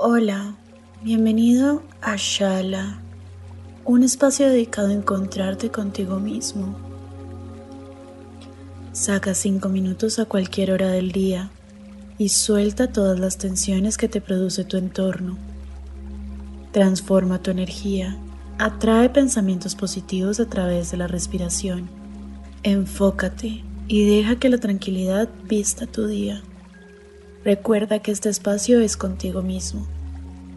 Hola, bienvenido a Shala, un espacio dedicado a encontrarte contigo mismo. Saca cinco minutos a cualquier hora del día y suelta todas las tensiones que te produce tu entorno. Transforma tu energía, atrae pensamientos positivos a través de la respiración. Enfócate y deja que la tranquilidad vista tu día. Recuerda que este espacio es contigo mismo.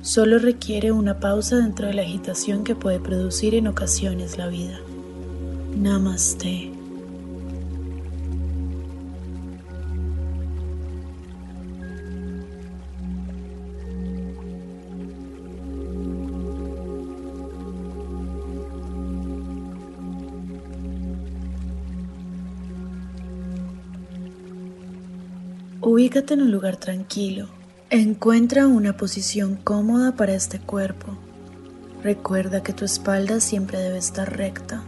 Solo requiere una pausa dentro de la agitación que puede producir en ocasiones la vida. Namaste. Ubícate en un lugar tranquilo. Encuentra una posición cómoda para este cuerpo. Recuerda que tu espalda siempre debe estar recta.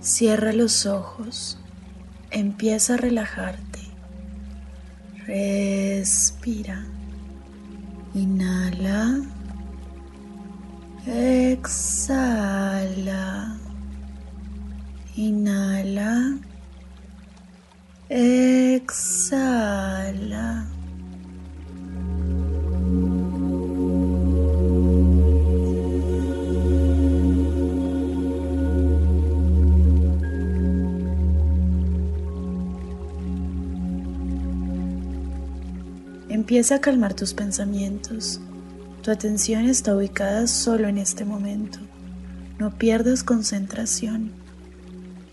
Cierra los ojos. Empieza a relajarte. Respira. Inhala. Exhala. Inhala. Exhala. Empieza a calmar tus pensamientos. Tu atención está ubicada solo en este momento. No pierdas concentración.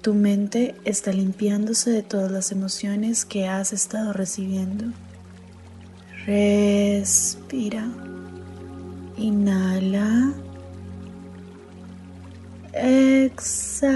Tu mente está limpiándose de todas las emociones que has estado recibiendo. Respira. Inhala. Exhala.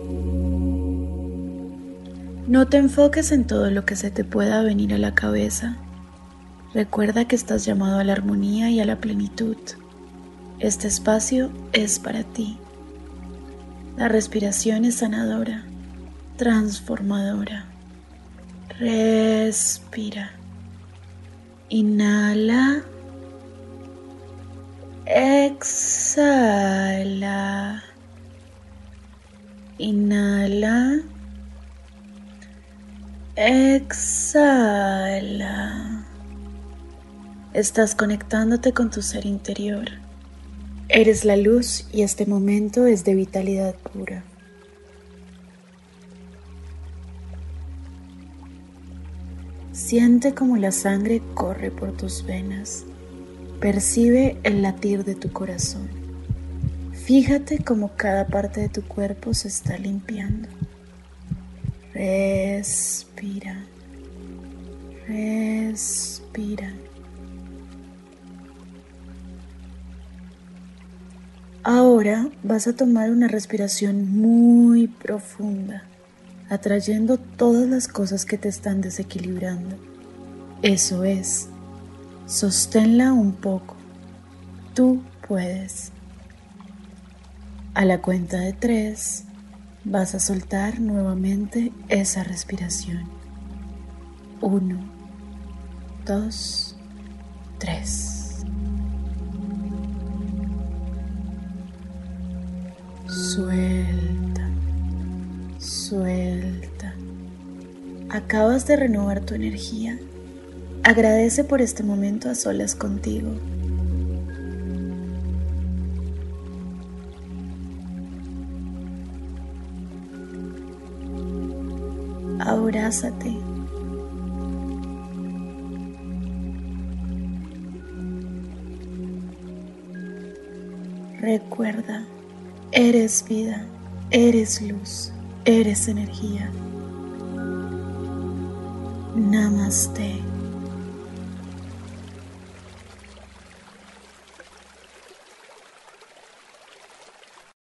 No te enfoques en todo lo que se te pueda venir a la cabeza. Recuerda que estás llamado a la armonía y a la plenitud. Este espacio es para ti. La respiración es sanadora, transformadora. Respira. Inhala. Exhala. Inhala. Exhala. Estás conectándote con tu ser interior. Eres la luz y este momento es de vitalidad pura. Siente como la sangre corre por tus venas. Percibe el latir de tu corazón. Fíjate cómo cada parte de tu cuerpo se está limpiando. Respira. Respira. Ahora vas a tomar una respiración muy profunda, atrayendo todas las cosas que te están desequilibrando. Eso es, sosténla un poco. Tú puedes. A la cuenta de tres, vas a soltar nuevamente esa respiración. Uno, dos, tres. Suelta, suelta. Acabas de renovar tu energía. Agradece por este momento a solas contigo. Abrázate. Recuerda Eres vida, eres luz, eres energía. Namaste.